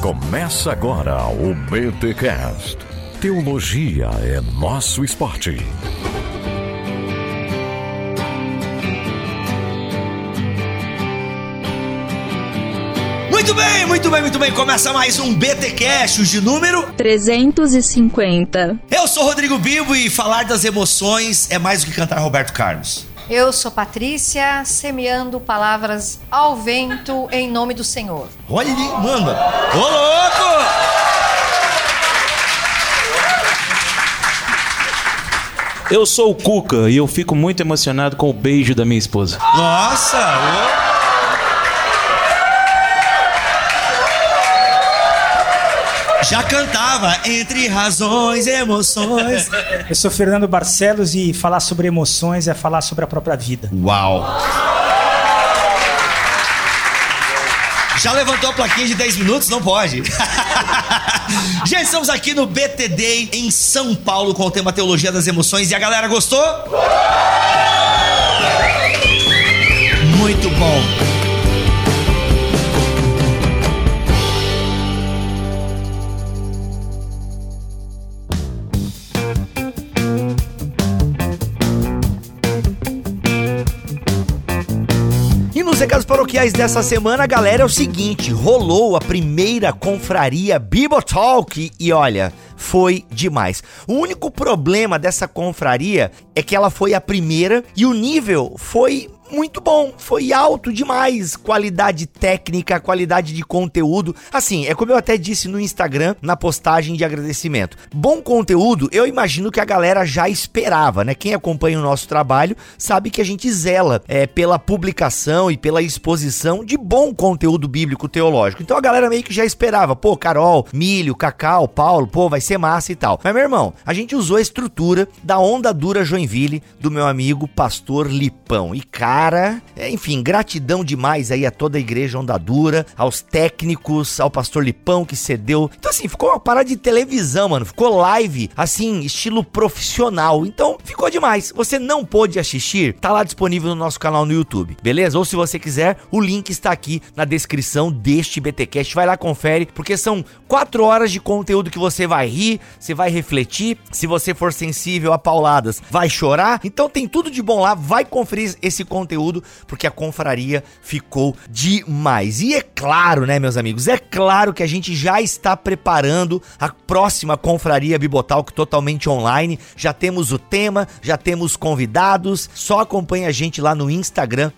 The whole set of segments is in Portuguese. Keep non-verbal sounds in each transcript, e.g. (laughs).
Começa agora o BTCast. Teologia é nosso esporte. Muito bem, muito bem, muito bem. Começa mais um BTcast, de número 350. Eu sou Rodrigo Bibo e falar das emoções é mais do que cantar Roberto Carlos. Eu sou Patrícia, semeando palavras ao vento em nome do Senhor. Olha, manda. Ô, louco! Eu sou o Cuca e eu fico muito emocionado com o beijo da minha esposa. Nossa! Ô. Já cantava entre razões e emoções. Eu sou Fernando Barcelos e falar sobre emoções é falar sobre a própria vida. Uau! Já levantou a plaquinha de 10 minutos? Não pode. (laughs) Já estamos aqui no BTD em São Paulo com o tema Teologia das Emoções e a galera gostou? Muito bom. Paroquiais dessa semana, galera, é o seguinte: rolou a primeira confraria Bibotalk e olha, foi demais. O único problema dessa confraria é que ela foi a primeira e o nível foi muito bom, foi alto demais, qualidade técnica, qualidade de conteúdo. Assim, é como eu até disse no Instagram, na postagem de agradecimento. Bom conteúdo, eu imagino que a galera já esperava, né? Quem acompanha o nosso trabalho sabe que a gente zela é, pela publicação e pela exposição de bom conteúdo bíblico teológico. Então a galera meio que já esperava, pô, Carol, Milho, Cacau, Paulo, pô, vai ser massa e tal. Mas meu irmão, a gente usou a estrutura da Onda Dura Joinville do meu amigo Pastor Lipão. E cara, cara. É, enfim, gratidão demais aí a toda a igreja Onda Dura, aos técnicos, ao pastor Lipão que cedeu. Então, assim, ficou uma parada de televisão, mano. Ficou live, assim, estilo profissional. Então, ficou demais. Você não pôde assistir? Tá lá disponível no nosso canal no YouTube, beleza? Ou se você quiser, o link está aqui na descrição deste BTcast. Vai lá, confere, porque são quatro horas de conteúdo que você vai rir, você vai refletir. Se você for sensível a pauladas, vai chorar. Então, tem tudo de bom lá. Vai conferir esse conteúdo conteúdo, porque a confraria ficou demais. E é claro, né, meus amigos, é claro que a gente já está preparando a próxima confraria Bibotalk totalmente online. Já temos o tema, já temos convidados. Só acompanha a gente lá no Instagram,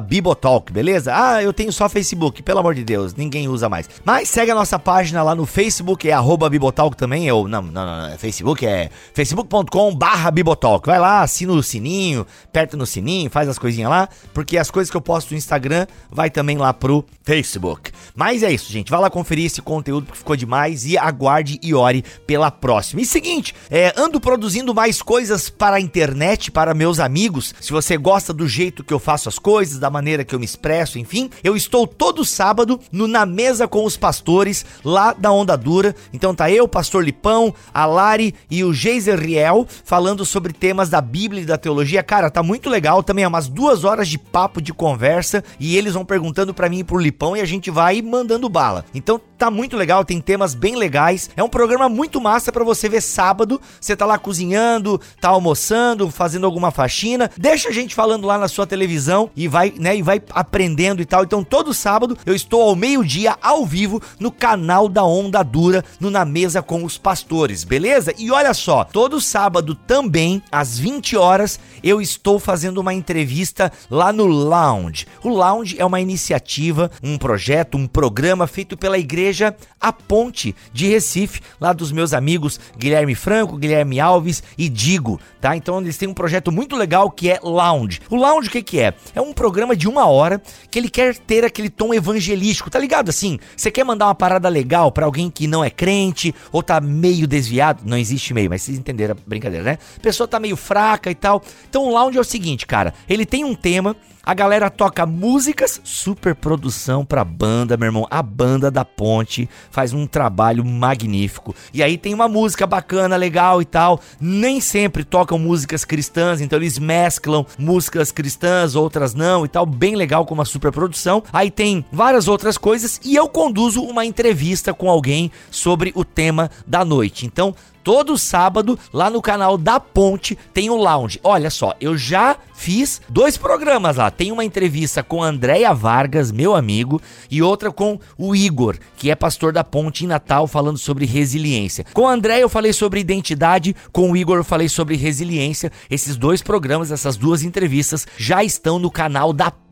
Bibotalk, beleza? Ah, eu tenho só Facebook, pelo amor de Deus, ninguém usa mais. Mas segue a nossa página lá no Facebook, é Bibotalk também. Eu, não, não, não, é Facebook é facebook.com barra Bibotalk. Vai lá, assina o sininho, aperta no sininho, faz as coisinhas lá lá, porque as coisas que eu posto no Instagram vai também lá pro Facebook. Mas é isso, gente. Vai lá conferir esse conteúdo que ficou demais e aguarde e ore pela próxima. E seguinte, é, ando produzindo mais coisas para a internet, para meus amigos. Se você gosta do jeito que eu faço as coisas, da maneira que eu me expresso, enfim, eu estou todo sábado no Na Mesa com os Pastores, lá da Onda Dura. Então tá eu, Pastor Lipão, a Lari e o Geiser Riel falando sobre temas da Bíblia e da teologia. Cara, tá muito legal. Também é umas duas horas de papo, de conversa, e eles vão perguntando para mim e pro Lipão e a gente vai mandando bala. Então tá muito legal, tem temas bem legais. É um programa muito massa para você ver sábado. Você tá lá cozinhando, tá almoçando, fazendo alguma faxina. Deixa a gente falando lá na sua televisão e vai, né, e vai aprendendo e tal. Então todo sábado eu estou ao meio-dia ao vivo no canal da Onda Dura, no Na Mesa com os Pastores, beleza? E olha só, todo sábado também às 20 horas eu estou fazendo uma entrevista lá no Lounge. O Lounge é uma iniciativa, um projeto, um programa feito pela igreja A Ponte de Recife, lá dos meus amigos Guilherme Franco, Guilherme Alves e Digo, tá? Então eles têm um projeto muito legal que é Lounge. O Lounge o que que é? É um programa de uma hora que ele quer ter aquele tom evangelístico, tá ligado? Assim, você quer mandar uma parada legal para alguém que não é crente ou tá meio desviado, não existe meio, mas vocês entenderam a brincadeira, né? A pessoa tá meio fraca e tal. Então o Lounge é o seguinte, cara, ele tem um tema A galera toca músicas, super produção pra banda, meu irmão. A banda da Ponte faz um trabalho magnífico. E aí tem uma música bacana, legal e tal. Nem sempre tocam músicas cristãs, então eles mesclam músicas cristãs, outras não e tal. Bem legal com uma super produção. Aí tem várias outras coisas e eu conduzo uma entrevista com alguém sobre o tema da noite. Então, todo sábado lá no canal da Ponte tem o lounge. Olha só, eu já fiz dois programas lá. Tem uma entrevista com a Andréia Vargas, meu amigo, e outra com o Igor, que é pastor da Ponte em Natal, falando sobre resiliência. Com a Andréia eu falei sobre identidade, com o Igor eu falei sobre resiliência. Esses dois programas, essas duas entrevistas já estão no canal da Ponte,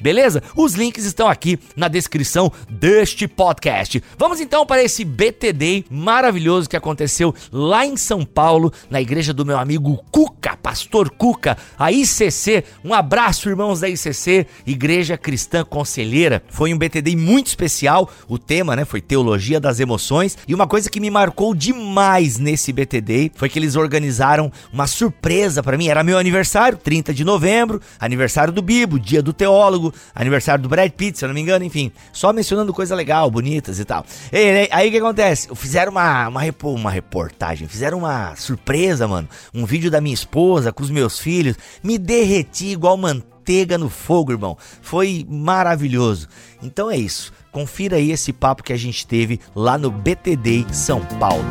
beleza? Os links estão aqui na descrição deste podcast. Vamos então para esse BTD maravilhoso que aconteceu lá em São Paulo, na igreja do meu amigo Cuca, pastor Cuca, a ICC. Um abraço, irmãos da ICC, Igreja Cristã Conselheira. Foi um BTD muito especial. O tema, né, foi Teologia das Emoções. E uma coisa que me marcou demais nesse BTD foi que eles organizaram uma surpresa para mim. Era meu aniversário, 30 de novembro, aniversário do Bibo, dia do teólogo, aniversário do Brad Pitt, se eu não me engano, enfim. Só mencionando coisa legal, bonitas e tal. E, aí o que acontece? Fizeram uma, uma, uma reportagem, fizeram uma surpresa, mano. Um vídeo da minha esposa com os meus filhos. Me derreti igual manteiga no fogo, irmão. Foi maravilhoso. Então é isso. Confira aí esse papo que a gente teve lá no BTD São Paulo.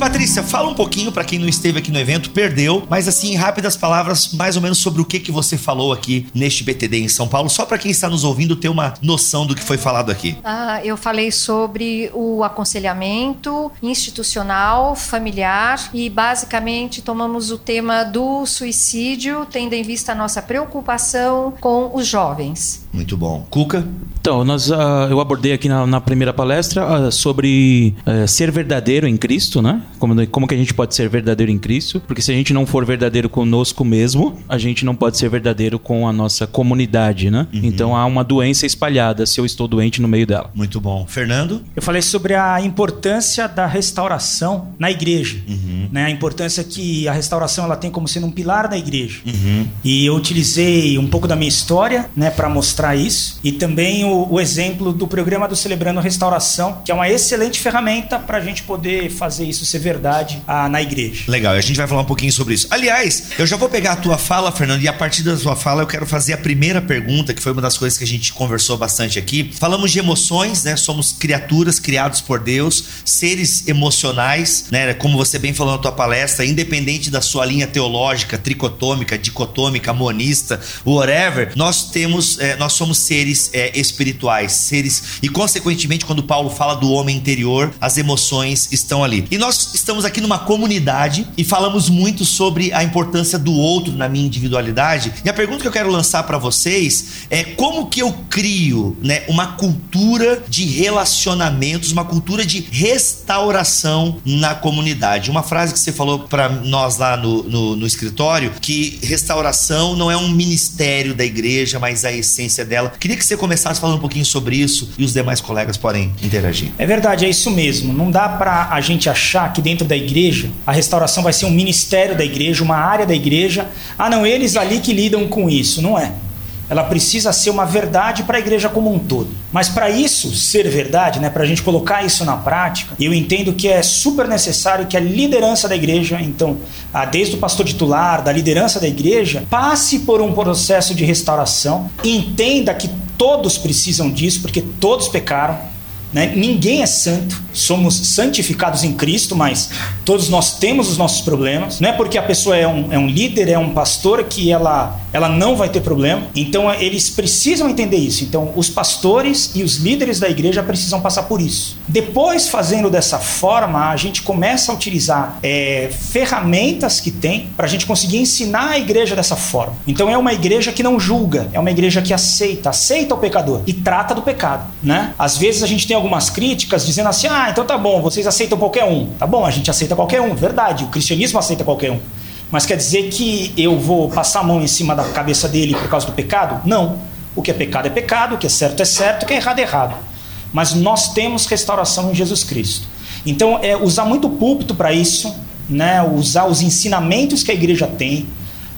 Patrícia, fala um pouquinho para quem não esteve aqui no evento, perdeu, mas assim, em rápidas palavras, mais ou menos sobre o que que você falou aqui neste BTD em São Paulo, só para quem está nos ouvindo ter uma noção do que foi falado aqui. Ah, eu falei sobre o aconselhamento institucional, familiar e basicamente tomamos o tema do suicídio, tendo em vista a nossa preocupação com os jovens. Muito bom. Cuca? Então, nós, uh, eu abordei aqui na, na primeira palestra uh, sobre uh, ser verdadeiro em Cristo, né? Como, como que a gente pode ser verdadeiro em Cristo? Porque se a gente não for verdadeiro conosco mesmo, a gente não pode ser verdadeiro com a nossa comunidade, né? Uhum. Então há uma doença espalhada se eu estou doente no meio dela. Muito bom. Fernando? Eu falei sobre a importância da restauração na igreja. Uhum. Né? A importância que a restauração ela tem como sendo um pilar da igreja. Uhum. E eu utilizei um pouco da minha história né, para mostrar isso. E também o, o exemplo do programa do Celebrando Restauração, que é uma excelente ferramenta para a gente poder fazer isso ser verdade ah, na igreja. Legal, a gente vai falar um pouquinho sobre isso. Aliás, eu já vou pegar a tua fala, Fernando, e a partir da tua fala eu quero fazer a primeira pergunta, que foi uma das coisas que a gente conversou bastante aqui. Falamos de emoções, né? Somos criaturas criados por Deus, seres emocionais, né? Como você bem falou na tua palestra, independente da sua linha teológica, tricotômica, dicotômica, monista, whatever, nós temos, é, nós somos seres é, espirituais, seres e consequentemente quando Paulo fala do homem interior, as emoções estão ali. E nós estamos aqui numa comunidade e falamos muito sobre a importância do outro na minha individualidade. E a pergunta que eu quero lançar para vocês é como que eu crio, né, uma cultura de relacionamentos, uma cultura de restauração na comunidade. Uma frase que você falou para nós lá no, no, no escritório que restauração não é um ministério da igreja, mas a essência dela. Queria que você começasse falando um pouquinho sobre isso e os demais colegas podem interagir. É verdade, é isso mesmo. Não dá para a gente achar que dentro da igreja a restauração vai ser um ministério da igreja, uma área da igreja. Ah, não, eles ali que lidam com isso. Não é. Ela precisa ser uma verdade para a igreja como um todo. Mas para isso ser verdade, né, para a gente colocar isso na prática, eu entendo que é super necessário que a liderança da igreja, então, desde o pastor titular, da liderança da igreja, passe por um processo de restauração, entenda que todos precisam disso, porque todos pecaram, né? Ninguém é santo, somos santificados em Cristo, mas todos nós temos os nossos problemas. Não é porque a pessoa é um, é um líder, é um pastor, que ela, ela não vai ter problema. Então eles precisam entender isso. Então os pastores e os líderes da igreja precisam passar por isso. Depois, fazendo dessa forma, a gente começa a utilizar é, ferramentas que tem para a gente conseguir ensinar a igreja dessa forma. Então é uma igreja que não julga, é uma igreja que aceita, aceita o pecador e trata do pecado. Né? Às vezes a gente tem algumas críticas dizendo assim: ah, então tá bom, vocês aceitam qualquer um. Tá bom, a gente aceita qualquer um, verdade, o cristianismo aceita qualquer um. Mas quer dizer que eu vou passar a mão em cima da cabeça dele por causa do pecado? Não. O que é pecado é pecado, o que é certo é certo, o que é errado é errado. Mas nós temos restauração em Jesus Cristo. Então, é usar muito o púlpito para isso, né? usar os ensinamentos que a igreja tem,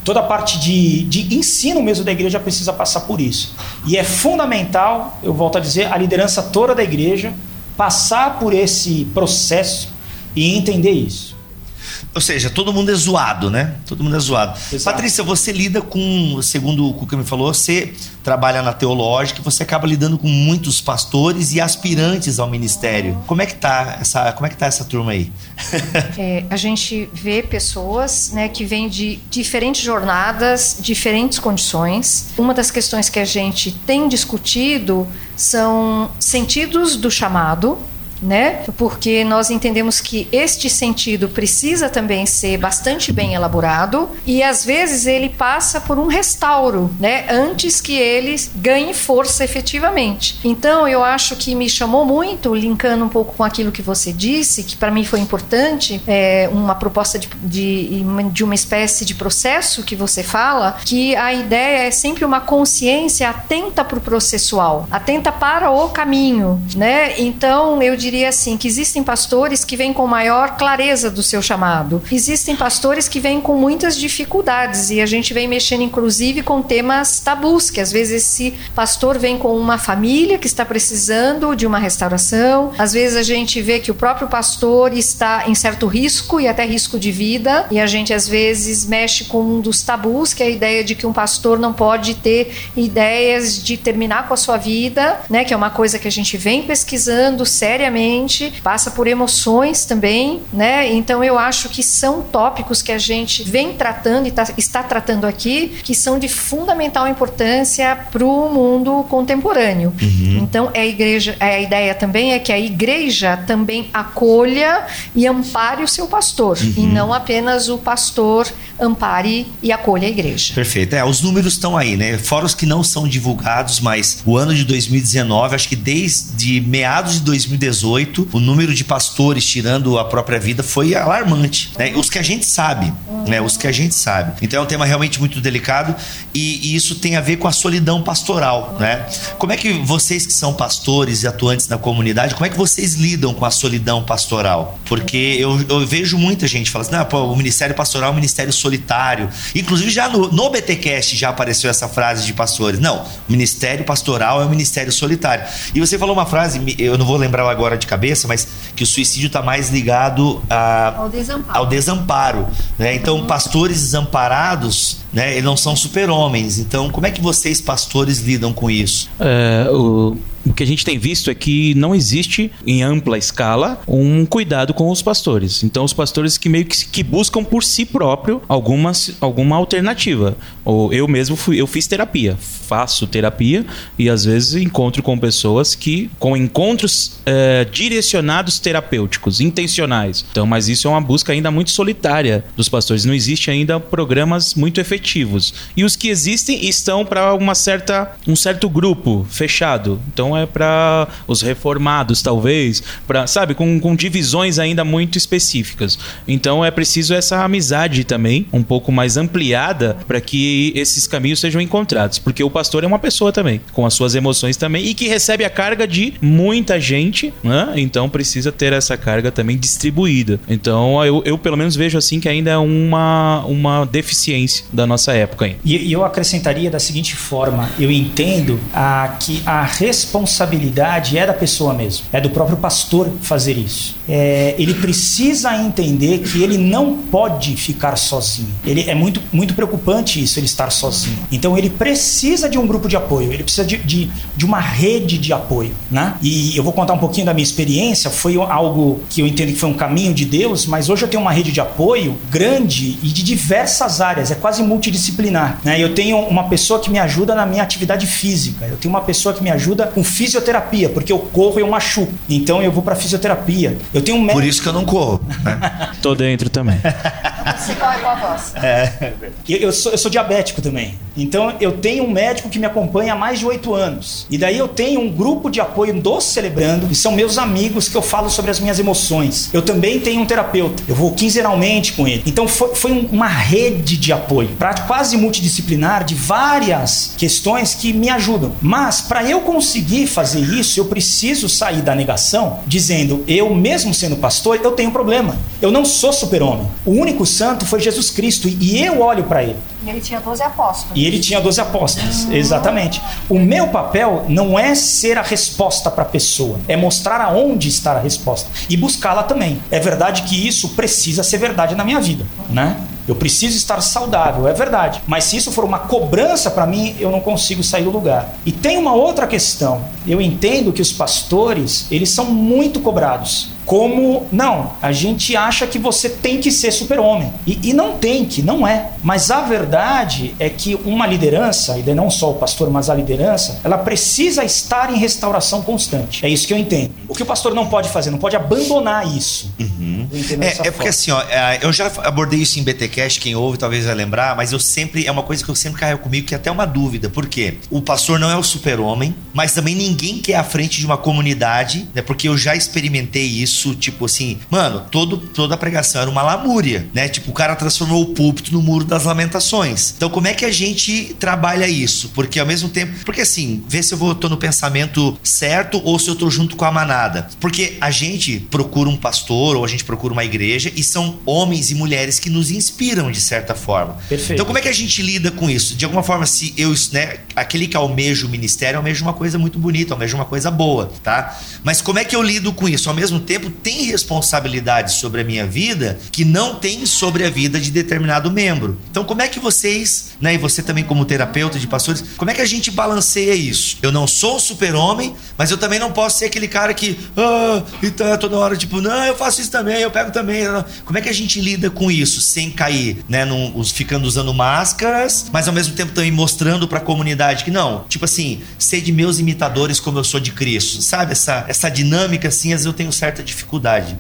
toda a parte de, de ensino mesmo da igreja precisa passar por isso. E é fundamental, eu volto a dizer, a liderança toda da igreja passar por esse processo e entender isso. Ou seja, todo mundo é zoado, né? Todo mundo é zoado. Exato. Patrícia, você lida com, segundo o que me falou, você trabalha na teológica e você acaba lidando com muitos pastores e aspirantes ao ministério. Como é que tá essa, como é que tá essa turma aí? (laughs) É, a gente vê pessoas né, que vêm de diferentes jornadas, diferentes condições. Uma das questões que a gente tem discutido são sentidos do chamado, né? Porque nós entendemos que este sentido precisa também ser bastante bem elaborado e às vezes ele passa por um restauro, né? Antes que ele ganhe força efetivamente. Então eu acho que me chamou muito, linkando um pouco com aquilo que você disse, que para mim foi importante, é uma proposta de, de, de uma espécie de processo que você fala, que a ideia é sempre uma consciência atenta para o processual, atenta para o caminho, né? Então eu diria diria assim que existem pastores que vêm com maior clareza do seu chamado. Existem pastores que vêm com muitas dificuldades e a gente vem mexendo inclusive com temas tabus, que às vezes esse pastor vem com uma família que está precisando de uma restauração. Às vezes a gente vê que o próprio pastor está em certo risco e até risco de vida, e a gente às vezes mexe com um dos tabus, que é a ideia de que um pastor não pode ter ideias de terminar com a sua vida, né, que é uma coisa que a gente vem pesquisando seriamente passa por emoções também, né? Então eu acho que são tópicos que a gente vem tratando e tá, está tratando aqui, que são de fundamental importância para o mundo contemporâneo. Uhum. Então é a igreja, é a ideia também é que a igreja também acolha e ampare o seu pastor uhum. e não apenas o pastor ampare e acolha a igreja. Perfeito. É, os números estão aí, né? Fora os que não são divulgados, mas o ano de 2019, acho que desde meados de 2018 2018, o número de pastores tirando a própria vida foi alarmante. Né? Os que a gente sabe, né? Os que a gente sabe. Então é um tema realmente muito delicado e, e isso tem a ver com a solidão pastoral, né? Como é que vocês que são pastores e atuantes na comunidade, como é que vocês lidam com a solidão pastoral? Porque eu, eu vejo muita gente falando assim, não, pô, o ministério pastoral é um ministério solitário. Inclusive já no, no BTcast já apareceu essa frase de pastores. Não, o ministério pastoral é um ministério solitário. E você falou uma frase, eu não vou lembrar agora de cabeça, mas que o suicídio está mais ligado a, ao desamparo. Ao desamparo né? Então, pastores desamparados, né, eles não são super-homens. Então, como é que vocês, pastores, lidam com isso? É, o o que a gente tem visto é que não existe, em ampla escala, um cuidado com os pastores. Então, os pastores que meio que, que buscam por si próprio alguma, alguma alternativa. Ou eu mesmo fui, eu fiz terapia, faço terapia e às vezes encontro com pessoas que com encontros é, direcionados terapêuticos, intencionais. Então, mas isso é uma busca ainda muito solitária dos pastores. Não existe ainda programas muito efetivos. E os que existem estão para uma certa um certo grupo fechado. Então é para os reformados, talvez, para sabe, com, com divisões ainda muito específicas. Então é preciso essa amizade também, um pouco mais ampliada, para que esses caminhos sejam encontrados. Porque o pastor é uma pessoa também, com as suas emoções também, e que recebe a carga de muita gente, né? Então precisa ter essa carga também distribuída. Então eu, eu pelo menos vejo assim que ainda é uma, uma deficiência da nossa época. E, e eu acrescentaria da seguinte forma: eu entendo a, que a responsabilidade responsabilidade é da pessoa mesmo, é do próprio pastor fazer isso. É, ele precisa entender que ele não pode ficar sozinho. Ele é muito, muito preocupante isso, ele estar sozinho. Então ele precisa de um grupo de apoio, ele precisa de, de, de uma rede de apoio, né? E eu vou contar um pouquinho da minha experiência. Foi algo que eu entendo que foi um caminho de Deus, mas hoje eu tenho uma rede de apoio grande e de diversas áreas. É quase multidisciplinar. Né? Eu tenho uma pessoa que me ajuda na minha atividade física. Eu tenho uma pessoa que me ajuda com fisioterapia, porque eu corro e eu machuco. Então eu vou para fisioterapia. Eu tenho um médico... Por isso que eu não corro. Né? Tô dentro também. Você corre com a voz. (laughs) É. Eu, eu, sou, eu sou diabético também. Então eu tenho um médico que me acompanha há mais de oito anos. E daí eu tenho um grupo de apoio dos Celebrando, que são meus amigos que eu falo sobre as minhas emoções. Eu também tenho um terapeuta. Eu vou quinzenalmente com ele. Então foi, foi uma rede de apoio, quase multidisciplinar, de várias questões que me ajudam. Mas para eu conseguir conseguir fazer isso, eu preciso sair da negação dizendo, eu mesmo sendo pastor, eu tenho um problema. Eu não sou super-homem. O único santo foi Jesus Cristo e eu olho para ele. E ele tinha 12 apóstolos. E ele tinha 12 apóstolos, exatamente. O meu papel não é ser a resposta para a pessoa, é mostrar aonde está a resposta e buscá-la também. É verdade que isso precisa ser verdade na minha vida, né? Eu preciso estar saudável, é verdade. Mas se isso for uma cobrança para mim, eu não consigo sair do lugar. E tem uma outra questão. Eu entendo que os pastores, eles são muito cobrados como não, a gente acha que você tem que ser super-homem. E, e, não tem que, não é. Mas a verdade é que uma liderança, e não só o pastor, mas a liderança, ela precisa estar em restauração constante. É isso que eu entendo. O que o pastor não pode fazer? Não pode abandonar isso. Uhum. É, é porque assim, ó, é, eu já abordei isso em BTcast, quem ouve talvez vai lembrar, mas eu sempre, é uma coisa que eu sempre carrego comigo, que é até uma dúvida. Por quê? O pastor não é o super-homem, mas também ninguém quer à frente de uma comunidade, né? Porque eu já experimentei isso isso, tipo assim, mano, todo, toda a pregação era uma lamúria, né? Tipo, o cara transformou o púlpito no muro das lamentações. Então, como é que a gente trabalha isso? Porque ao mesmo tempo, porque assim, vê se eu vou, tô no pensamento certo ou se eu tô junto com a manada. Porque a gente procura um pastor ou a gente procura uma igreja e são homens e mulheres que nos inspiram de certa forma. Perfeito. Então, como é que a gente lida com isso? De alguma forma, se eu, né, aquele que almeja o ministério almeja uma coisa muito bonita, almeja uma coisa boa, tá? Mas como é que eu lido com isso? Ao mesmo tempo, tempo tem responsabilidade sobre a minha vida que não tem sobre a vida de determinado membro. Então, como é que vocês, né, e você também como terapeuta de pastores, como é que a gente balanceia isso? Eu não sou super-homem, mas eu também não posso ser aquele cara que, ah, e tá toda hora tipo, não, eu faço isso também, eu pego também. Como é que a gente lida com isso sem cair, né, num, ficando usando máscaras, mas ao mesmo tempo também mostrando para a comunidade que não, tipo assim, ser de meus imitadores como eu sou de Cristo, sabe? Essa, essa dinâmica assim, às vezes eu tenho certa dificuldade.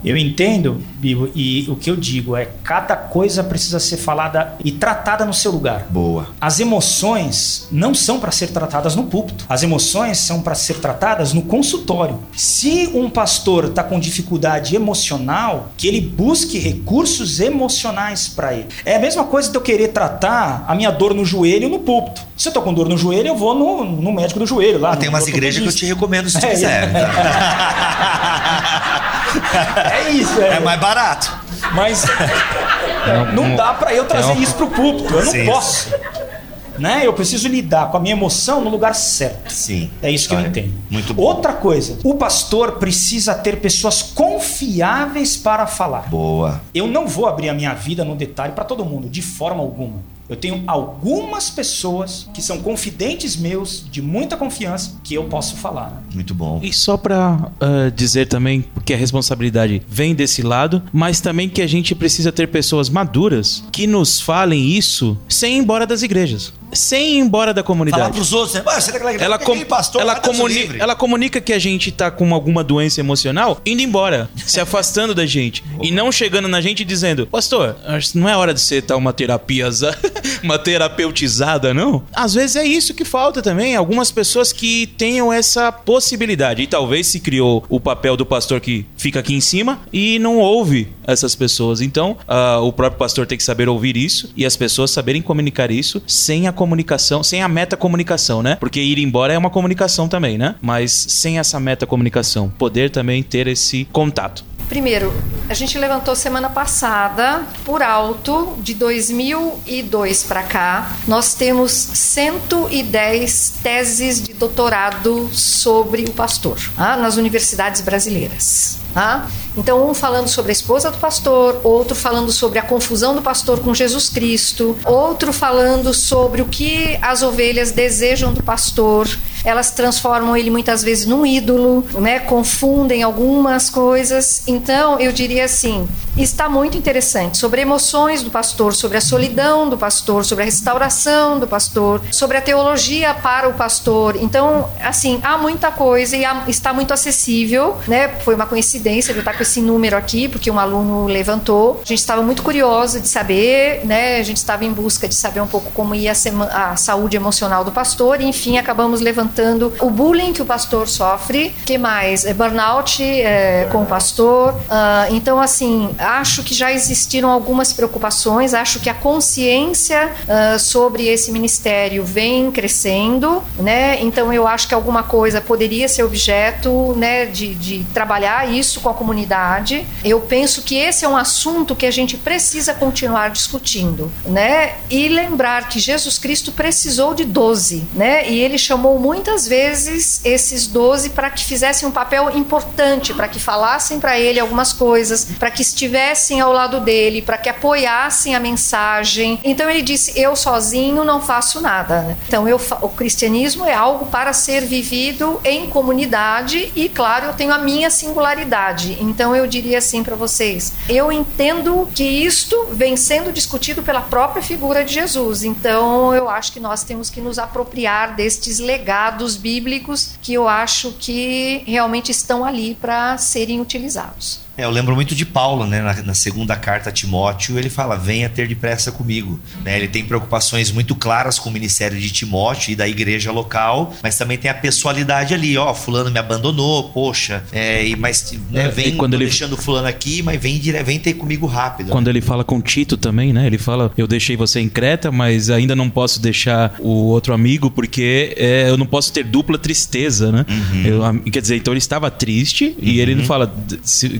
Eu entendo, Bibo, e o que eu digo é cada coisa precisa ser falada e tratada no seu lugar. Boa. As emoções não são para ser tratadas no púlpito. As emoções são para ser tratadas no consultório. Se um pastor está com dificuldade emocional, que ele busque recursos emocionais para ele. É a mesma coisa de eu querer tratar a minha dor no joelho no púlpito. Se eu tô com dor no joelho, eu vou no, no médico do joelho lá. Ah, tem umas igrejas que eu te recomendo se tu É, quiser. é. (laughs) tá? É isso, é. É mais barato. Mas não dá para eu trazer isso pro púlpito. Eu não Sim. posso. Né? Eu preciso lidar com a minha emoção no lugar certo. Sim. É isso que eu Olha, entendo. muito bom. Outra coisa, o pastor precisa ter pessoas confiáveis para falar. Boa. Eu não vou abrir a minha vida no detalhe para todo mundo, de forma alguma. Eu tenho algumas pessoas que são confidentes meus, de muita confiança, que eu posso falar. Muito bom. E só pra ah, dizer também que a responsabilidade vem desse lado, mas também que a gente precisa ter pessoas maduras que nos falem isso sem ir embora das igrejas. Sem ir embora da Falar comunidade. pros outros, né? Ah, você tá com Ela, com- pastor, ela, comuni- livre. ela comunica que a gente tá com alguma doença emocional, indo embora, se (laughs) afastando da gente. E não chegando na gente dizendo, pastor, que não é hora de você estar uma terapia, (laughs) uma terapeutizada, não? Às vezes é isso que falta também. Algumas pessoas que tenham essa possibilidade. E talvez se criou o papel do pastor que fica aqui em cima e não ouve essas pessoas. Então, ah, o próprio pastor tem que saber ouvir isso e as pessoas saberem comunicar isso sem a comunicação, sem a metacomunicação, né? Porque ir embora é uma comunicação também, né? Mas sem essa metacomunicação, poder também ter esse contato. Primeiro, a gente levantou semana passada, por alto, de 2002 para cá, nós temos 110 teses de doutorado sobre o pastor tá? nas universidades brasileiras. Tá? Então, um falando sobre a esposa do pastor, outro falando sobre a confusão do pastor com Jesus Cristo, outro falando sobre o que as ovelhas desejam do pastor. Elas transformam ele muitas vezes num ídolo, né? confundem algumas coisas. Então, eu diria assim: está muito interessante sobre emoções do pastor, sobre a solidão do pastor, sobre a restauração do pastor, sobre a teologia para o pastor. Então, assim, há muita coisa e há- está muito acessível, né? Foi uma coincidência de eu estar com esse número aqui, porque um aluno levantou. A gente estava muito curioso de saber, né? A gente estava em busca de saber um pouco como ia a, a saúde emocional do pastor, e enfim, acabamos levantando comentando o bullying que o pastor sofre, que mais? É burnout é, com o pastor. Ah, então, assim, acho que já existiram algumas preocupações, acho que a consciência ah, sobre esse ministério vem crescendo, né? Então, eu acho que alguma coisa poderia ser objeto, né, de, de trabalhar isso com a comunidade. Eu penso que esse é um assunto que a gente precisa continuar discutindo, né? E lembrar que Jesus Cristo precisou de 12, né? E ele chamou muitas vezes esses 12 para que fizessem um papel importante, para que falassem para ele algumas coisas, para que estivessem ao lado dele, para que apoiassem a mensagem. Então ele disse: "Eu sozinho não faço nada". Então eu, o cristianismo é algo para ser vivido em comunidade e claro, eu tenho a minha singularidade. Então eu diria assim para vocês: eu entendo que isto vem sendo discutido pela própria figura de Jesus. Então eu acho que nós temos que nos apropriar destes legados bíblicos que eu acho que realmente estão ali para serem utilizados. É, eu lembro muito de Paulo, né? Na, na, segunda carta a Timóteo, ele fala: venha ter depressa comigo. Né? Ele tem preocupações muito claras com o ministério de Timóteo e da igreja local, mas também tem a pessoalidade ali, ó, fulano me abandonou, poxa, é, e, mas né, vem quando ele... deixando fulano aqui, mas vem, vem ter comigo rápido. Quando ele fala com Tito também, né? Ele fala: eu deixei você em Creta, mas ainda não posso deixar o outro amigo porque é, eu não posso ter dupla tristeza, né? Uhum. Eu, quer dizer, então ele estava triste uhum. e ele não fala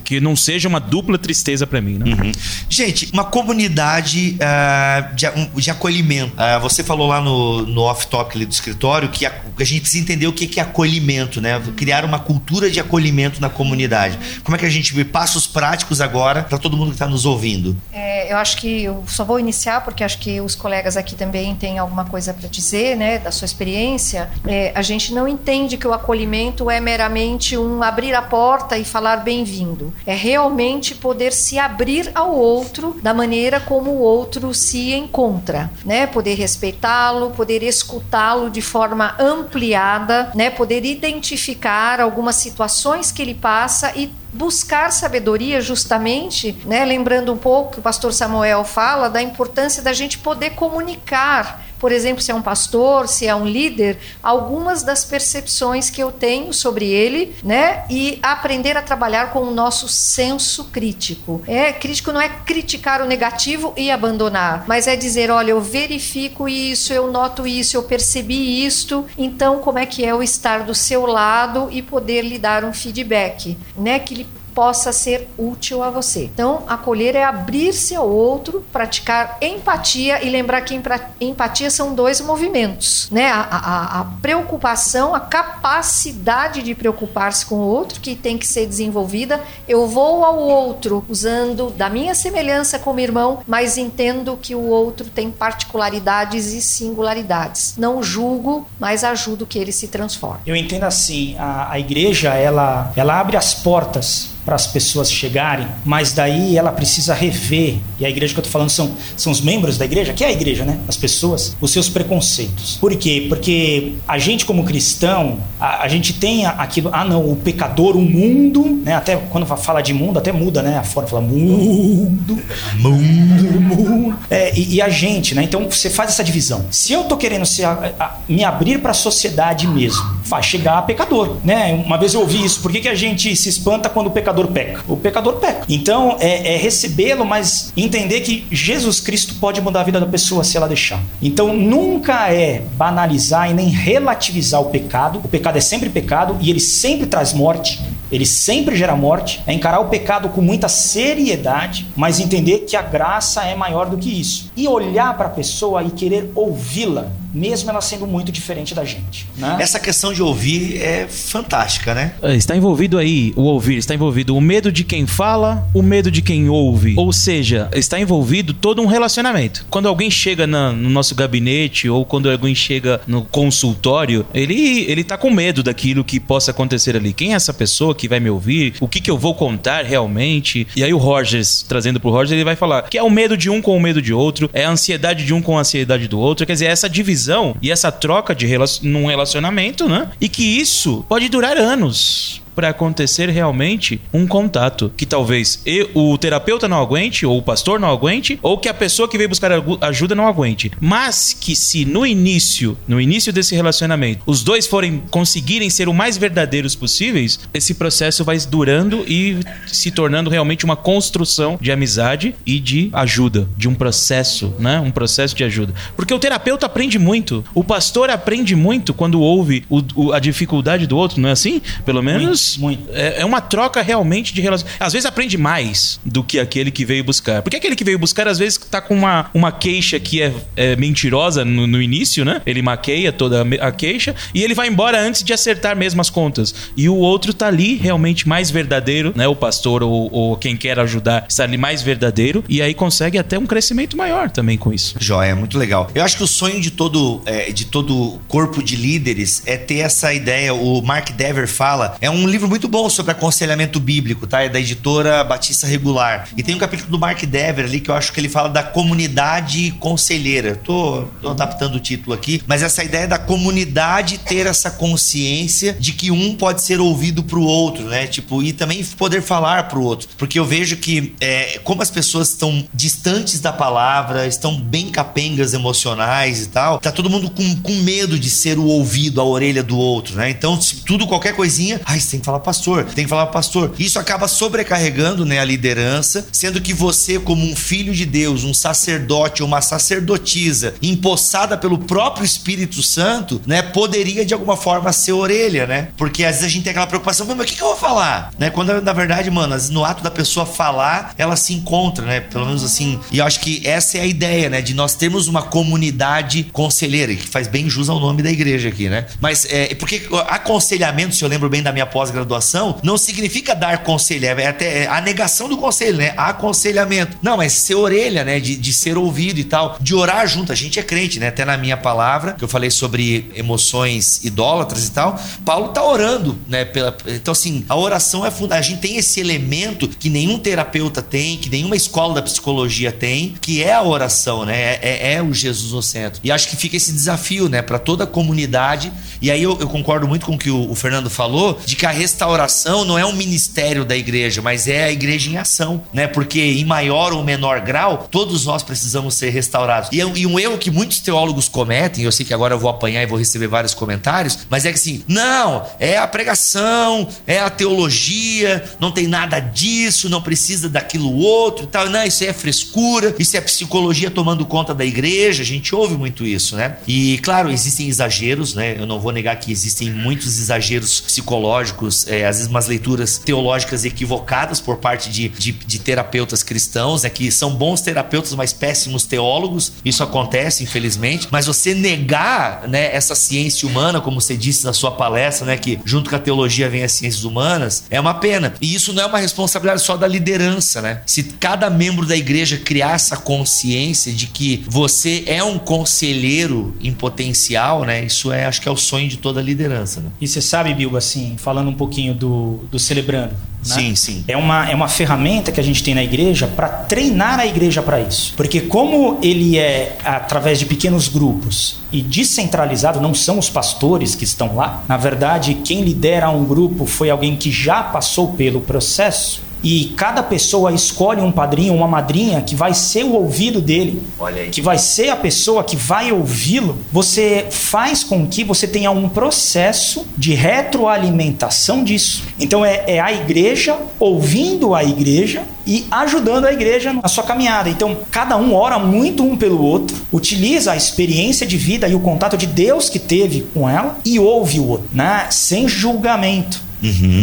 que não seja uma dupla tristeza para mim, né? Uhum. Gente, uma comunidade uh, de, um, de, acolhimento. Uh, você falou lá no, no off-top do escritório que a, a, gente precisa entender o que, que é acolhimento, né? Criar uma cultura de acolhimento na comunidade. Como é que a gente vê passos práticos agora para todo mundo que está nos ouvindo? É, eu acho que eu só vou iniciar porque acho que os colegas aqui também têm alguma coisa para dizer, né, da sua experiência. É, a gente não entende que o acolhimento é meramente um abrir a porta e falar bem-vindo. É realmente poder se abrir ao outro da maneira como o outro se encontra, né? Poder respeitá-lo, poder escutá-lo de forma ampliada, né? Poder identificar algumas situações que ele passa e buscar sabedoria justamente, né, lembrando um pouco que o pastor Samuel fala da importância da gente poder comunicar, por exemplo, se é um pastor, se é um líder, algumas das percepções que eu tenho sobre ele, né, e aprender a trabalhar com o nosso senso crítico. É, crítico não é criticar o negativo e abandonar, mas é dizer, olha, eu verifico isso, eu noto isso, eu percebi isto, então como é que é o estar do seu lado e poder lhe dar um feedback, né, que possa ser útil a você. Então, acolher é abrir-se ao outro, praticar empatia e lembrar que empatia são dois movimentos, né? A, a, a preocupação, a capacidade de preocupar-se com o outro que tem que ser desenvolvida. Eu vou ao outro usando da minha semelhança como irmão, mas entendo que o outro tem particularidades e singularidades. Não julgo, mas ajudo que ele se transforme. Eu entendo assim, a, a igreja ela, ela abre as portas para as pessoas chegarem, mas daí ela precisa rever, e a igreja que eu estou falando são, são os membros da igreja, que é a igreja, né? As pessoas, os seus preconceitos. Por quê? Porque a gente, como cristão, a, a gente tem aquilo, ah, não, o pecador, o mundo, né? Até quando fala de mundo, até muda, né? A forma fala mundo, mundo, mundo. (laughs) É, e, e, a gente, né? Então você faz essa divisão. Se eu tô querendo ser, a, a, me abrir para a sociedade mesmo, vai chegar a pecador, né? Uma vez eu ouvi isso, por que, que a gente se espanta quando o pecador pecador peca. O pecador peca. Então, é, é recebê-lo, mas entender que Jesus Cristo pode mudar a vida da pessoa se ela deixar. Então, nunca é banalizar e nem relativizar o pecado. O pecado é sempre pecado e ele sempre traz morte ele sempre gera morte, é encarar o pecado com muita seriedade, mas entender que a graça é maior do que isso. E olhar para a pessoa e querer ouvi-la, mesmo ela sendo muito diferente da gente. Né? Essa questão de ouvir é fantástica, né? É, está envolvido aí o ouvir, está envolvido o medo de quem fala, o medo de quem ouve. Ou seja, está envolvido todo um relacionamento. Quando alguém chega na, no nosso gabinete ou quando alguém chega no consultório, ele, ele tá com medo daquilo que possa acontecer ali. Quem é essa pessoa que vai me ouvir? O que, que eu vou contar realmente? E aí o Rogers, trazendo pro Rogers, ele vai falar que é o medo de um com o medo de outro, é a ansiedade de um com a ansiedade do outro. Quer dizer, essa divisão e essa troca de relacion... num relacionamento, né? E que isso pode durar anos para acontecer realmente um contato que talvez e- o terapeuta não aguente, ou o pastor não aguente, ou que a pessoa que veio buscar ajuda não aguente. Mas que se no início, no início desse relacionamento, os dois forem conseguirem ser o mais verdadeiros possíveis, esse processo vai durando e se tornando realmente uma construção de amizade e de ajuda, de um processo, né? Um processo de ajuda. Porque o terapeuta aprende muito, o pastor aprende muito quando ouve o- o- a dificuldade do outro, não é assim? Pelo menos muito. É, é uma troca realmente de relação. Às vezes aprende mais do que aquele que veio buscar. Porque aquele que veio buscar, às vezes, tá com uma, uma queixa que é, é mentirosa no, no início, né? Ele maqueia toda a queixa e ele vai embora antes de acertar mesmo as contas. E o outro tá ali realmente mais verdadeiro, né? O pastor ou, ou quem quer ajudar está ali mais verdadeiro e aí consegue até um crescimento maior também com isso. Joia, muito legal. Eu acho que o sonho de todo, é, de todo corpo de líderes é ter essa ideia. O Mark Dever fala, é um livro muito bom sobre aconselhamento bíblico, tá? É da editora Batista Regular. E tem um capítulo do Mark Dever ali que eu acho que ele fala da comunidade conselheira. Tô, tô adaptando o título aqui, mas essa ideia da comunidade ter essa consciência de que um pode ser ouvido pro outro, né? Tipo, e também poder falar pro outro. Porque eu vejo que é, como as pessoas estão distantes da palavra, estão bem capengas emocionais e tal, tá todo mundo com, com medo de ser o ouvido, a orelha do outro, né? Então, se tudo, qualquer coisinha, ai, você tem que falar pastor, tem que falar pastor. Isso acaba sobrecarregando, né, a liderança, sendo que você, como um filho de Deus, um sacerdote ou uma sacerdotisa, empossada pelo próprio Espírito Santo, né, poderia de alguma forma ser orelha, né? Porque às vezes a gente tem aquela preocupação, mas o que, que eu vou falar? Né? Quando na verdade, mano, no ato da pessoa falar, ela se encontra, né? Pelo menos assim. E eu acho que essa é a ideia, né? De nós termos uma comunidade conselheira, que faz bem jus ao nome da igreja aqui, né? Mas é porque aconselhamento, se eu lembro bem da minha pós-graduação, não significa dar conselho, é até a negação do conselho, né? Aconselhamento. Não, mas ser orelha, né? De, de ser ouvido e tal, de orar junto. A gente é crente, né? Até na minha palavra, que eu falei sobre emoções idólatras e tal, Paulo tá orando, né? Pela, então, assim, a oração é fundamental. A gente tem esse elemento que nenhum terapeuta tem, que nenhuma escola da psicologia tem, que é a oração, né? É, é- é o Jesus no centro. E acho que fica esse desafio, né? Para toda a comunidade. E aí eu, eu concordo muito com o que o, o Fernando falou, de que a restauração não é um ministério da igreja, mas é a igreja em ação, né? Porque em maior ou menor grau, todos nós precisamos ser restaurados. E, é e um erro que muitos teólogos cometem, eu sei que agora eu vou apanhar e vou receber vários comentários, mas é que assim, não, é a pregação, é a teologia, não tem nada disso, não precisa daquilo outro e tal. Não, isso é frescura, isso é psicologia tomando conta da igreja, a gente ouve muito isso, né? E claro, existem exageros, né? Eu não vou negar que existem muitos exageros psicológicos, é, às vezes umas leituras teológicas equivocadas por parte de, de, de terapeutas cristãos, né? Que são bons terapeutas, mas péssimos teólogos. Isso acontece, infelizmente. Mas você negar, né, essa ciência humana, como você disse na sua palestra, né? Que junto com a teologia vem as ciências humanas, é uma pena. E isso não é uma responsabilidade só da liderança, né? Se cada membro da igreja criar essa consciência de que você é um conselheiro em potencial, né? Isso é, acho que é o sonho de toda liderança, né? E você sabe, Bilbo, assim, falando um pouquinho do, do Celebrando. né? Sim, sim. É uma, é uma ferramenta que a gente tem na igreja para treinar a igreja para isso. Porque como ele é através de pequenos grupos e descentralizado, não são os pastores que estão lá. Na verdade, quem lidera um grupo foi alguém que já passou pelo processo. E cada pessoa escolhe um padrinho, uma madrinha que vai ser o ouvido dele, Olha aí. que vai ser a pessoa que vai ouvi-lo. Você faz com que você tenha um processo de retroalimentação disso. Então é, é a igreja ouvindo a igreja e ajudando a igreja na sua caminhada. Então, cada um ora muito um pelo outro, utiliza a experiência de vida e o contato de Deus que teve com ela e ouve o outro, né? sem julgamento.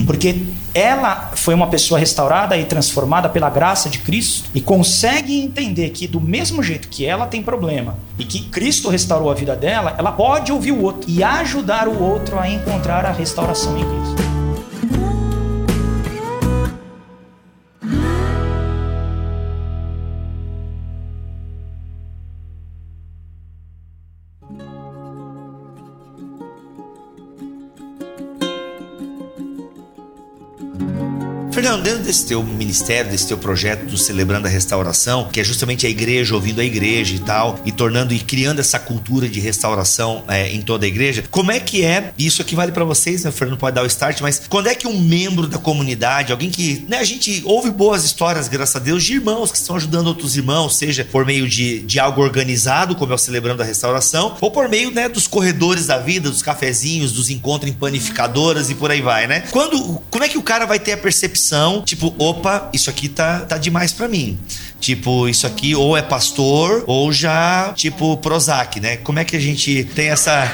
Porque ela foi uma pessoa restaurada e transformada pela graça de Cristo e consegue entender que, do mesmo jeito que ela tem problema e que Cristo restaurou a vida dela, ela pode ouvir o outro e ajudar o outro a encontrar a restauração em Cristo. Dentro desse teu ministério, desse teu projeto do Celebrando a Restauração, que é justamente a igreja ouvindo a igreja e tal, e tornando e criando essa cultura de restauração é, em toda a igreja, como é que é, isso aqui vale para vocês, né? O Fernando pode dar o start, mas quando é que um membro da comunidade, alguém que, né, a gente ouve boas histórias, graças a Deus, de irmãos que estão ajudando outros irmãos, seja por meio de, de algo organizado, como é o Celebrando a Restauração, ou por meio, né, dos corredores da vida, dos cafezinhos, dos encontros em panificadoras e por aí vai, né? Quando, como é que o cara vai ter a percepção, tipo, opa, isso aqui tá, tá demais para mim? Tipo, isso aqui ou é pastor ou já, tipo, Prozac, né? Como é que a gente tem essa.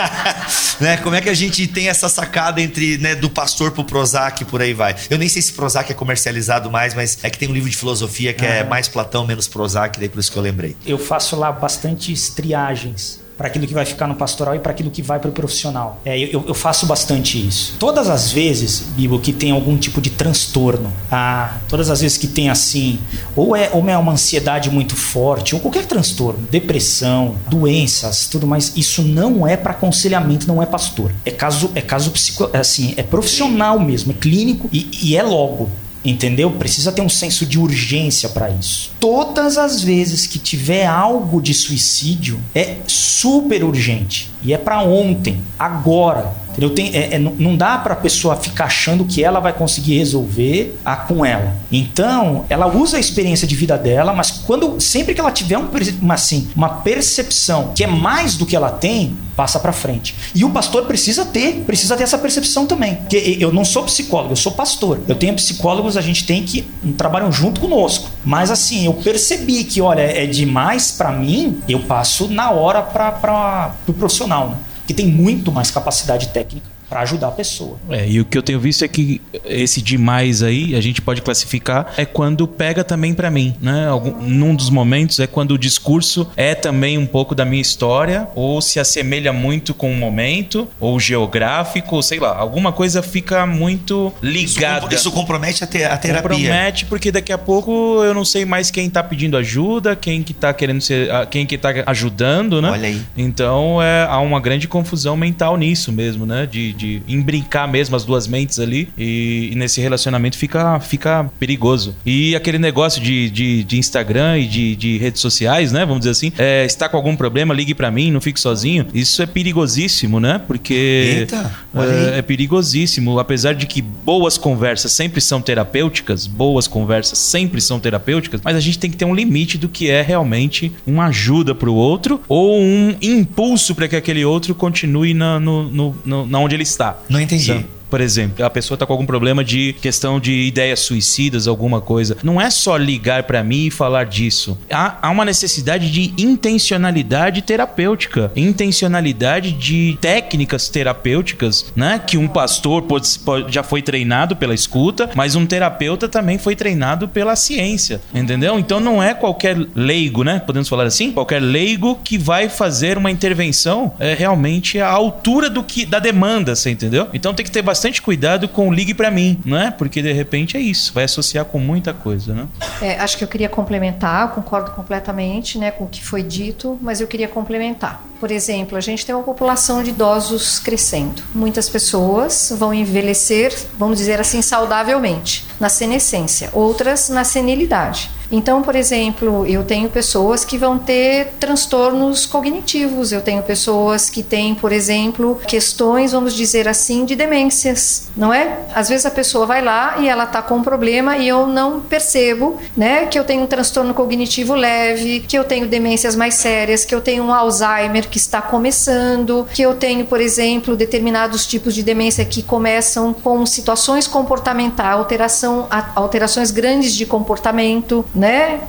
(laughs) né? Como é que a gente tem essa sacada entre, né, do pastor pro Prozac por aí vai? Eu nem sei se Prozac é comercializado mais, mas é que tem um livro de filosofia que é mais Platão, menos Prozac, daí por isso que eu lembrei. Eu faço lá bastantes triagens para aquilo que vai ficar no pastoral e para aquilo que vai para o profissional. É, eu, eu, faço bastante isso. Todas as vezes, Bibo, que tem algum tipo de transtorno, ah, todas as vezes que tem assim, ou é, ou é uma ansiedade muito forte, ou qualquer transtorno, depressão, doenças, tudo mais, isso não é para aconselhamento, não é pastor. É caso, é caso psico, assim, é profissional mesmo, é clínico e, e é logo. Entendeu? Precisa ter um senso de urgência para isso. Todas as vezes que tiver algo de suicídio, é super urgente. E é para ontem, agora. Eu tenho, é, é, não dá para a pessoa ficar achando que ela vai conseguir resolver a com ela. Então, ela usa a experiência de vida dela, mas quando sempre que ela tiver um, uma, assim, uma percepção que é mais do que ela tem, passa para frente. E o pastor precisa ter, precisa ter essa percepção também. Que eu não sou psicólogo, eu sou pastor. Eu tenho psicólogos, a gente tem que trabalham junto conosco. Mas assim, eu percebi que, olha, é demais para mim, eu passo na hora para o pro profissional, né? Que tem muito mais capacidade técnica para ajudar a pessoa. É, e o que eu tenho visto é que esse demais aí, a gente pode classificar, é quando pega também para mim, né? Algum, num dos momentos é quando o discurso é também um pouco da minha história, ou se assemelha muito com o momento, ou geográfico, ou sei lá, alguma coisa fica muito ligada. Isso, isso compromete a, te, a terapia. Compromete porque daqui a pouco eu não sei mais quem tá pedindo ajuda, quem que tá querendo ser, quem que tá ajudando, né? Olha aí. Então é, há uma grande confusão mental nisso mesmo, né? de, de de embrincar mesmo as duas mentes ali. E, e, nesse relacionamento fica, fica perigoso. E aquele negócio de, de, de Instagram e de, de, redes sociais, né? Vamos dizer assim. É, está com algum problema, ligue para mim, não fique sozinho. Isso é perigosíssimo, né? Porque Eita, é, é perigosíssimo. Apesar de que boas conversas sempre são terapêuticas, boas conversas sempre são terapêuticas, mas a gente tem que ter um limite do que é realmente uma ajuda para o outro ou um impulso para que aquele outro continue na, no, no, no, na onde ele está. Não entendi. Então, por exemplo, a pessoa está com algum problema de questão de ideias suicidas, alguma coisa. Não é só ligar para mim e falar disso. Há, há, uma necessidade de intencionalidade terapêutica, intencionalidade de técnicas terapêuticas, né? Que um pastor pode, pode, já foi treinado pela escuta, mas um terapeuta também foi treinado pela ciência, entendeu? Então não é qualquer leigo, né? Podemos falar assim, qualquer leigo que vai fazer uma intervenção é realmente à altura do que da demanda, você entendeu? Então tem que ter bastante bastante cuidado com o ligue para mim, né? Porque de repente é isso, vai associar com muita coisa, né? É, acho que eu queria complementar, concordo completamente, né, com o que foi dito, mas eu queria complementar. Por exemplo, a gente tem uma população de idosos crescendo. Muitas pessoas vão envelhecer, vamos dizer assim, saudavelmente, na senescência, outras na senilidade. Então, por exemplo, eu tenho pessoas que vão ter transtornos cognitivos, eu tenho pessoas que têm, por exemplo, questões, vamos dizer assim, de demências, não é? Às vezes a pessoa vai lá e ela está com um problema e eu não percebo, né, que eu tenho um transtorno cognitivo leve, que eu tenho demências mais sérias, que eu tenho um Alzheimer que está começando, que eu tenho, por exemplo, determinados tipos de demência que começam com situações comportamentais, alteração, alterações grandes de comportamento, né?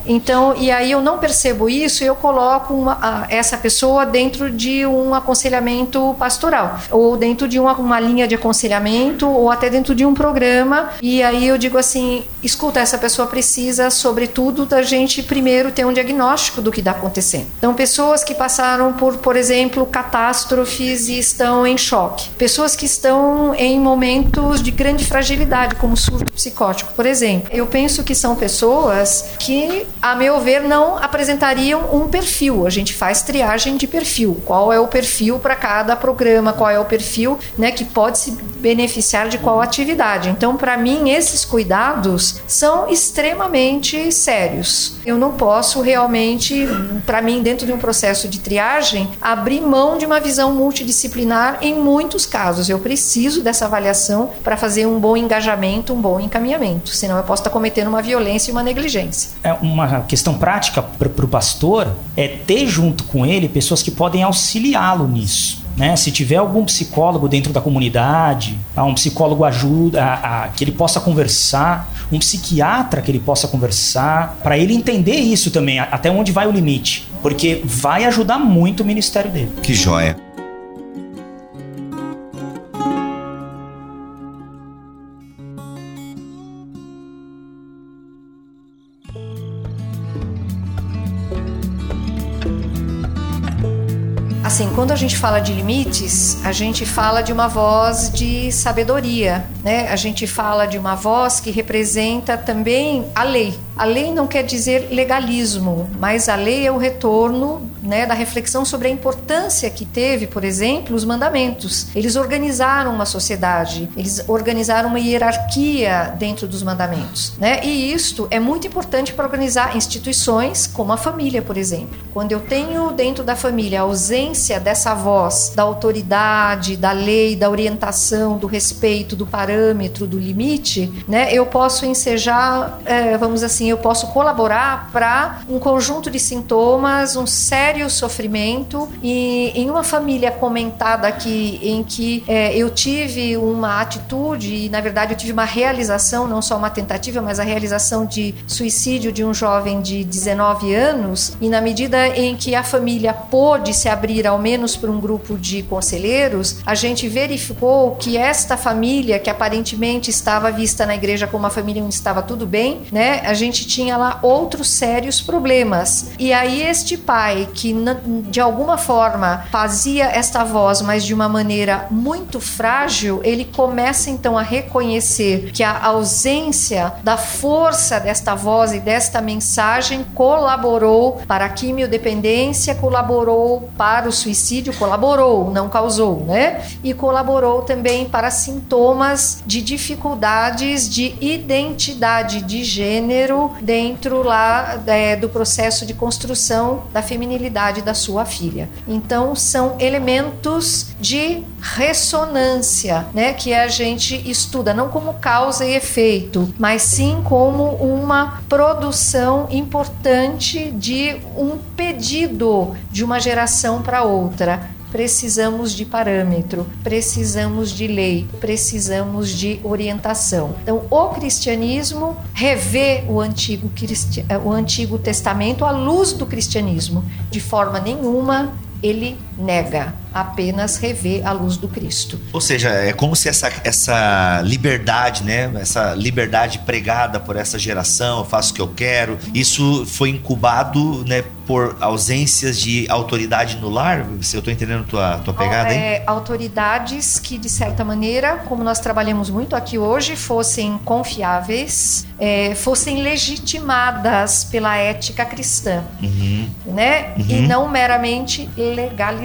Então, e aí eu não percebo isso eu coloco uma, essa pessoa dentro de um aconselhamento pastoral, ou dentro de uma, uma linha de aconselhamento, ou até dentro de um programa, e aí eu digo assim: escuta, essa pessoa precisa, sobretudo, da gente primeiro ter um diagnóstico do que está acontecendo. Então, pessoas que passaram por, por exemplo, catástrofes e estão em choque, pessoas que estão em momentos de grande fragilidade, como surto psicótico, por exemplo. Eu penso que são pessoas que, a meu ver, não apresentariam um perfil. A gente faz triagem de perfil. Qual é o perfil para cada programa? Qual é o perfil né, que pode se beneficiar de qual atividade? Então, para mim, esses cuidados são extremamente sérios. Eu não posso realmente, para mim, dentro de um processo de triagem, abrir mão de uma visão multidisciplinar em muitos casos. Eu preciso dessa avaliação para fazer um bom engajamento, um bom encaminhamento. Senão eu posso estar cometendo uma violência e uma negligência. É uma questão prática para o pastor é ter junto com ele pessoas que podem auxiliá-lo nisso. Né? Se tiver algum psicólogo dentro da comunidade, um psicólogo ajuda a, a, que ele possa conversar, um psiquiatra que ele possa conversar, para ele entender isso também, até onde vai o limite, porque vai ajudar muito o ministério dele. Que joia. Assim, quando a gente fala de limites, a gente fala de uma voz de sabedoria, né? A gente fala de uma voz que representa também a lei. A lei não quer dizer legalismo, mas a lei é o retorno né, da reflexão sobre a importância que teve, por exemplo, os mandamentos. Eles organizaram uma sociedade, eles organizaram uma hierarquia dentro dos mandamentos. Né? E isto é muito importante para organizar instituições como a família, por exemplo. Quando eu tenho dentro da família a ausência dessa voz, da autoridade, da lei, da orientação, do respeito, do parâmetro, do limite, né, eu posso ensejar, é, vamos assim, eu posso colaborar para um conjunto de sintomas, um sério sofrimento e em uma família comentada aqui em que é, eu tive uma atitude e na verdade eu tive uma realização, não só uma tentativa, mas a realização de suicídio de um jovem de 19 anos e na medida em que a família pôde se abrir ao menos para um grupo de conselheiros, a gente verificou que esta família que aparentemente estava vista na igreja como uma família onde estava tudo bem, né? A gente gente tinha lá outros sérios problemas. E aí este pai que de alguma forma fazia esta voz, mas de uma maneira muito frágil, ele começa então a reconhecer que a ausência da força desta voz e desta mensagem colaborou para a quimiodependência, colaborou para o suicídio, colaborou, não causou, né? E colaborou também para sintomas de dificuldades de identidade de gênero dentro lá é, do processo de construção da feminilidade da sua filha. Então são elementos de ressonância, né, que a gente estuda não como causa e efeito, mas sim como uma produção importante de um pedido de uma geração para outra precisamos de parâmetro, precisamos de lei, precisamos de orientação. Então, o cristianismo revê o antigo, o antigo testamento à luz do cristianismo. De forma nenhuma ele nega, apenas revê a luz do Cristo. Ou seja, é como se essa, essa liberdade, né, essa liberdade pregada por essa geração, eu faço o que eu quero, isso foi incubado, né, por ausências de autoridade no lar? Se eu estou entendendo tua tua pegada, hein? É, autoridades que de certa maneira, como nós trabalhamos muito aqui hoje, fossem confiáveis, é, fossem legitimadas pela ética cristã, uhum. né? Uhum. E não meramente legalizadas.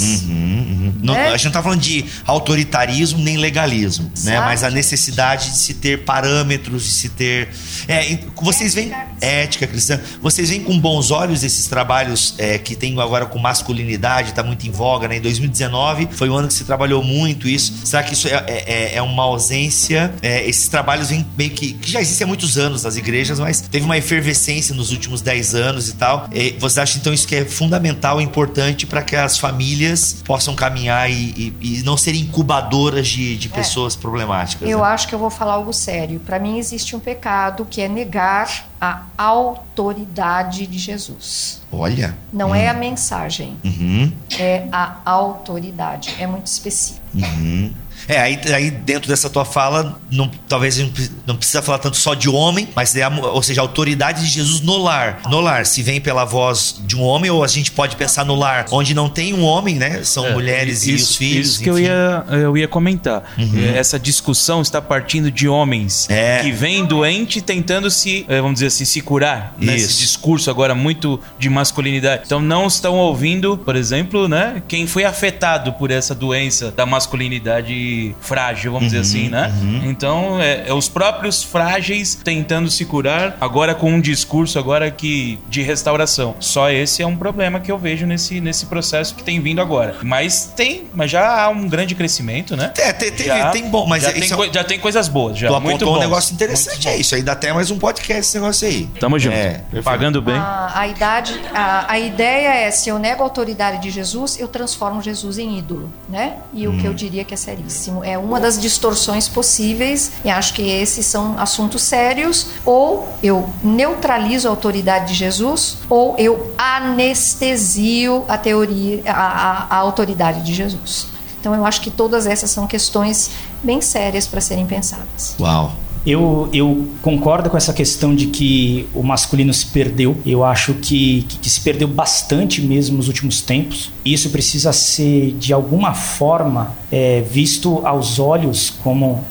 Uhum, uhum. Não, né? a gente não está falando de autoritarismo nem legalismo, né? Mas a necessidade de se ter parâmetros, de se ter. É, vocês veem. Ética cristã. Vocês veem com bons olhos esses trabalhos é, que tem agora com masculinidade, está muito em voga, né? Em 2019 foi um ano que se trabalhou muito isso. Será que isso é, é, é, é uma ausência? É, esses trabalhos vêm meio que, que já existem há muitos anos nas igrejas, mas teve uma efervescência nos últimos 10 anos e tal. E você acha então isso que é fundamental, importante? importante para que as famílias possam caminhar e, e, e não serem incubadoras de, de é. pessoas problemáticas. Eu né? acho que eu vou falar algo sério. Para mim existe um pecado que é negar a autoridade de Jesus. Olha. Não hum. é a mensagem, uhum. é a autoridade. É muito específico. Uhum. É, aí, aí dentro dessa tua fala, não, talvez a não precisa falar tanto só de homem, mas é, ou seja, a autoridade de Jesus no lar. No lar, se vem pela voz de um homem, ou a gente pode pensar no lar onde não tem um homem, né? São é, mulheres isso, e os filhos. Isso que eu ia, eu ia comentar. Uhum. Essa discussão está partindo de homens é. que vêm doente tentando se, eh, vamos dizer assim, se curar nesse discurso agora muito de masculinidade. Então não estão ouvindo, por exemplo, né, quem foi afetado por essa doença da masculinidade frágil, vamos dizer assim, né? Então é, é os próprios frágeis tentando se curar agora com um discurso agora que de restauração. Só esse é um problema que eu vejo nesse, nesse processo que tem vindo agora. Mas tem, mas já há um grande crescimento, né? É, tem, tem, Já- tem bom, mas já, é- tem isso é- já tem coisas boas, já. Tu muito apontou um negócio interessante, é isso aí, dá até mais um podcast esse negócio aí. Tamo junto. É. Pagando bem. A, a idade, a, a ideia é se eu nego a autoridade de Jesus, eu transformo Jesus em ídolo, né? E o que eu diria que é seríssimo. É uma das distorções possíveis, e acho que esses são assuntos sérios. Ou eu neutralizo a autoridade de Jesus, ou eu anestesio a teoria, a, a- a autoridade de Jesus. Então eu acho que todas essas são questões bem sérias para serem pensadas. Uau. Eu, eu concordo com essa questão de que o masculino se perdeu. Eu acho que, que, que se perdeu bastante mesmo nos últimos tempos. Isso precisa ser, de alguma forma, é, visto aos olhos, como,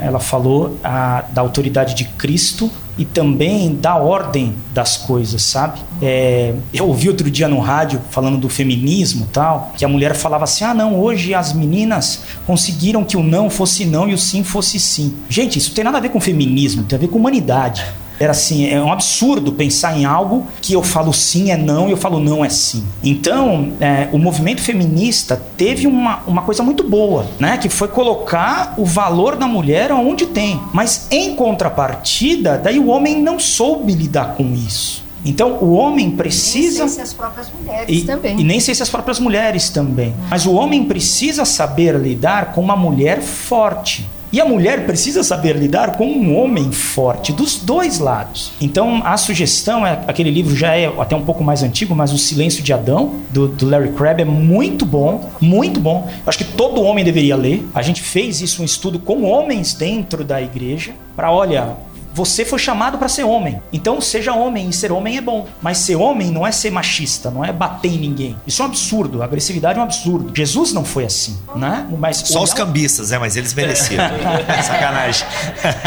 ela falou, a, da autoridade de Cristo e também da ordem das coisas, sabe? É, eu ouvi outro dia no rádio falando do feminismo tal, que a mulher falava assim: ah, não, hoje as meninas conseguiram que o não fosse não e o sim fosse sim. Gente, isso tem nada a ver com feminismo, tem a ver com humanidade. Era assim, é um absurdo pensar em algo que eu falo sim é não e eu falo não é sim. Então, é, o movimento feminista teve uma, uma coisa muito boa, né? Que foi colocar o valor da mulher onde tem. Mas em contrapartida, daí o homem não soube lidar com isso. Então, o homem precisa. Nem sei se as próprias mulheres E, também. e nem sei se as próprias mulheres também. Mas o homem precisa saber lidar com uma mulher forte. E a mulher precisa saber lidar com um homem forte, dos dois lados. Então, a sugestão é: aquele livro já é até um pouco mais antigo, mas O Silêncio de Adão, do, do Larry Crabb, é muito bom, muito bom. Eu acho que todo homem deveria ler. A gente fez isso, um estudo com homens dentro da igreja, para, olha, você foi chamado para ser homem. Então seja homem e ser homem é bom. Mas ser homem não é ser machista, não é bater em ninguém. Isso é um absurdo. A agressividade é um absurdo. Jesus não foi assim, né? Mas Só os olhar- cambistas, né? Mas eles mereciam. (laughs) Sacanagem.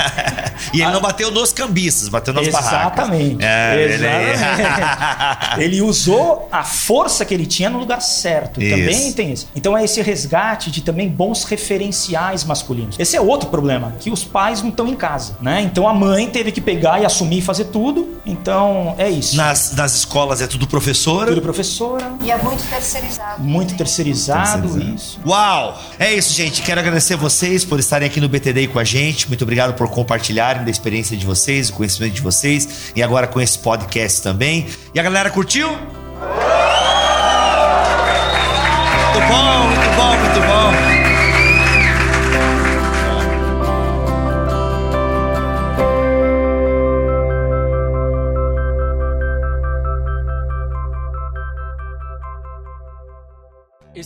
(laughs) e ele não bateu nos cambistas, bateu nas barracas. Exatamente. É, ele- Exatamente. Ele usou a força que ele tinha no lugar certo. Isso. Também tem isso. Então é esse resgate de também bons referenciais masculinos. Esse é outro problema, que os pais não estão em casa, né? Então a mãe teve que pegar e assumir e fazer tudo. Então é isso. Nas, nas escolas é tudo professora. Tudo professora, E é muito terceirizado. muito terceirizado, Terceirizado. isso. Uau! É isso, gente. Quero agradecer vocês por estarem aqui no BTD com a gente. Muito obrigado por compartilharem da experiência de vocês, o conhecimento de vocês e agora com esse podcast também. E a galera curtiu? Muito bom, muito bom,